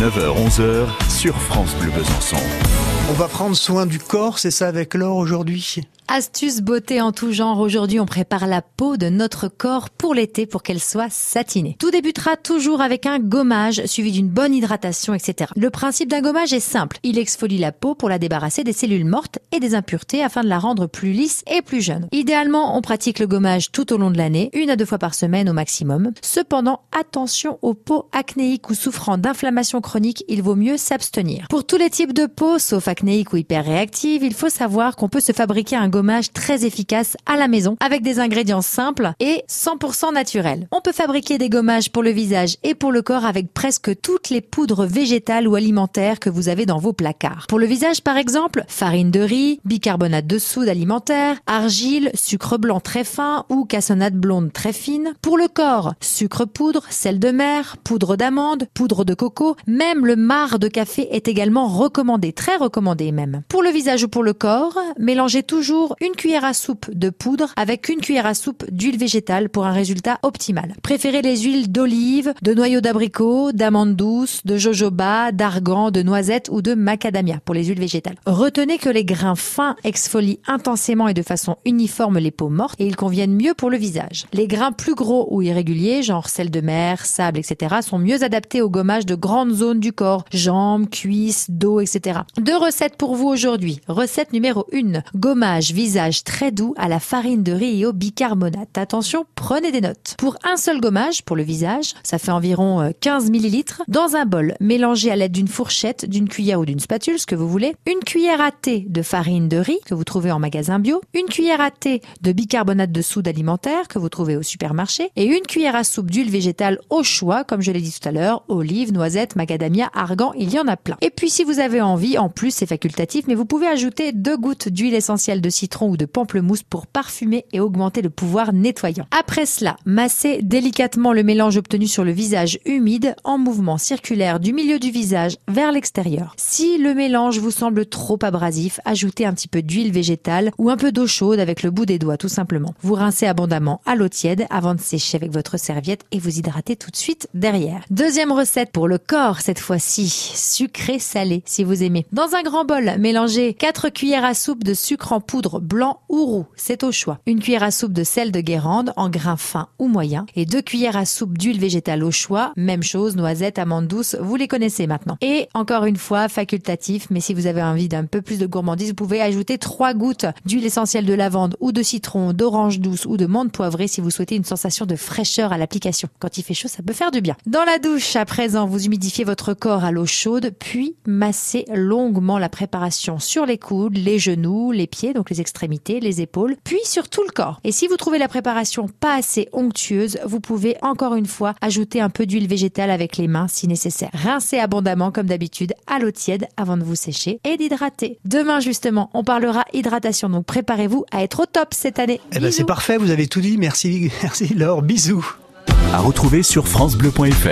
9h-11h sur France Bleu Besançon. On va prendre soin du corps, c'est ça avec l'or aujourd'hui? Astuce beauté en tout genre. Aujourd'hui, on prépare la peau de notre corps pour l'été pour qu'elle soit satinée. Tout débutera toujours avec un gommage suivi d'une bonne hydratation, etc. Le principe d'un gommage est simple. Il exfolie la peau pour la débarrasser des cellules mortes et des impuretés afin de la rendre plus lisse et plus jeune. Idéalement, on pratique le gommage tout au long de l'année, une à deux fois par semaine au maximum. Cependant, attention aux peaux acnéiques ou souffrant d'inflammation chronique, il vaut mieux s'abstenir. Pour tous les types de peau, sauf acnéique ou hyper réactive, il faut savoir qu'on peut se fabriquer un gommage très efficace à la maison avec des ingrédients simples et 100% naturels. On peut fabriquer des gommages pour le visage et pour le corps avec presque toutes les poudres végétales ou alimentaires que vous avez dans vos placards. Pour le visage par exemple, farine de riz, bicarbonate de soude alimentaire, argile, sucre blanc très fin ou cassonade blonde très fine. Pour le corps, sucre poudre, sel de mer, poudre d'amande, poudre de coco, même le marc de café est également recommandé, très recommandé Pour le visage ou pour le corps, mélangez toujours une cuillère à soupe de poudre avec une cuillère à soupe d'huile végétale pour un résultat optimal. Préférez les huiles d'olive, de noyaux d'abricot, d'amandes douces, de jojoba, d'argan, de noisettes ou de macadamia pour les huiles végétales. Retenez que les grains fins exfolient intensément et de façon uniforme les peaux mortes et ils conviennent mieux pour le visage. Les grains plus gros ou irréguliers, genre sel de mer, sable, etc., sont mieux adaptés au gommage de grandes zones du corps, jambes, cuisses, dos, etc. Deux pour vous aujourd'hui. Recette numéro 1. Gommage visage très doux à la farine de riz et au bicarbonate. Attention, prenez des notes. Pour un seul gommage pour le visage, ça fait environ 15 euh, ml, dans un bol, mélangez à l'aide d'une fourchette, d'une cuillère ou d'une spatule, ce que vous voulez, une cuillère à thé de farine de riz que vous trouvez en magasin bio, une cuillère à thé de bicarbonate de soude alimentaire que vous trouvez au supermarché et une cuillère à soupe d'huile végétale au choix, comme je l'ai dit tout à l'heure, olive, noisette, macadamia, argan, il y en a plein. Et puis si vous avez envie, en plus facultatif, mais vous pouvez ajouter deux gouttes d'huile essentielle de citron citron ou de pamplemousse pour parfumer et augmenter le pouvoir nettoyant. Après cela, massez délicatement le mélange obtenu sur le visage humide en mouvement circulaire du milieu du visage vers l'extérieur. Si le mélange vous semble trop abrasif, ajoutez un petit peu d'huile végétale ou un peu d'eau chaude avec le bout des doigts tout simplement. Vous rincez abondamment à l'eau tiède avant de sécher avec votre serviette et vous hydratez tout de suite derrière. Deuxième recette pour le corps cette fois-ci, sucré salé si vous aimez. Dans un grand bol, mélangez 4 cuillères à soupe de sucre en poudre blanc ou roux, c'est au choix. Une cuillère à soupe de sel de Guérande en grains fins ou moyens et deux cuillères à soupe d'huile végétale au choix, même chose, noisettes, amandes douces, vous les connaissez maintenant. Et encore une fois, facultatif, mais si vous avez envie d'un peu plus de gourmandise, vous pouvez ajouter trois gouttes d'huile essentielle de lavande ou de citron, d'orange douce ou de menthe poivrée si vous souhaitez une sensation de fraîcheur à l'application. Quand il fait chaud, ça peut faire du bien. Dans la douche, à présent, vous humidifiez votre corps à l'eau chaude, puis massez longuement la préparation sur les coudes, les genoux, les pieds, donc les extrémités, les épaules, puis sur tout le corps. Et si vous trouvez la préparation pas assez onctueuse, vous pouvez encore une fois ajouter un peu d'huile végétale avec les mains si nécessaire. Rincez abondamment comme d'habitude à l'eau tiède avant de vous sécher et d'hydrater. Demain justement, on parlera hydratation, donc préparez-vous à être au top cette année. Eh ben c'est parfait, vous avez tout dit. Merci, merci Laure. Bisous. À retrouver sur francebleu.fr.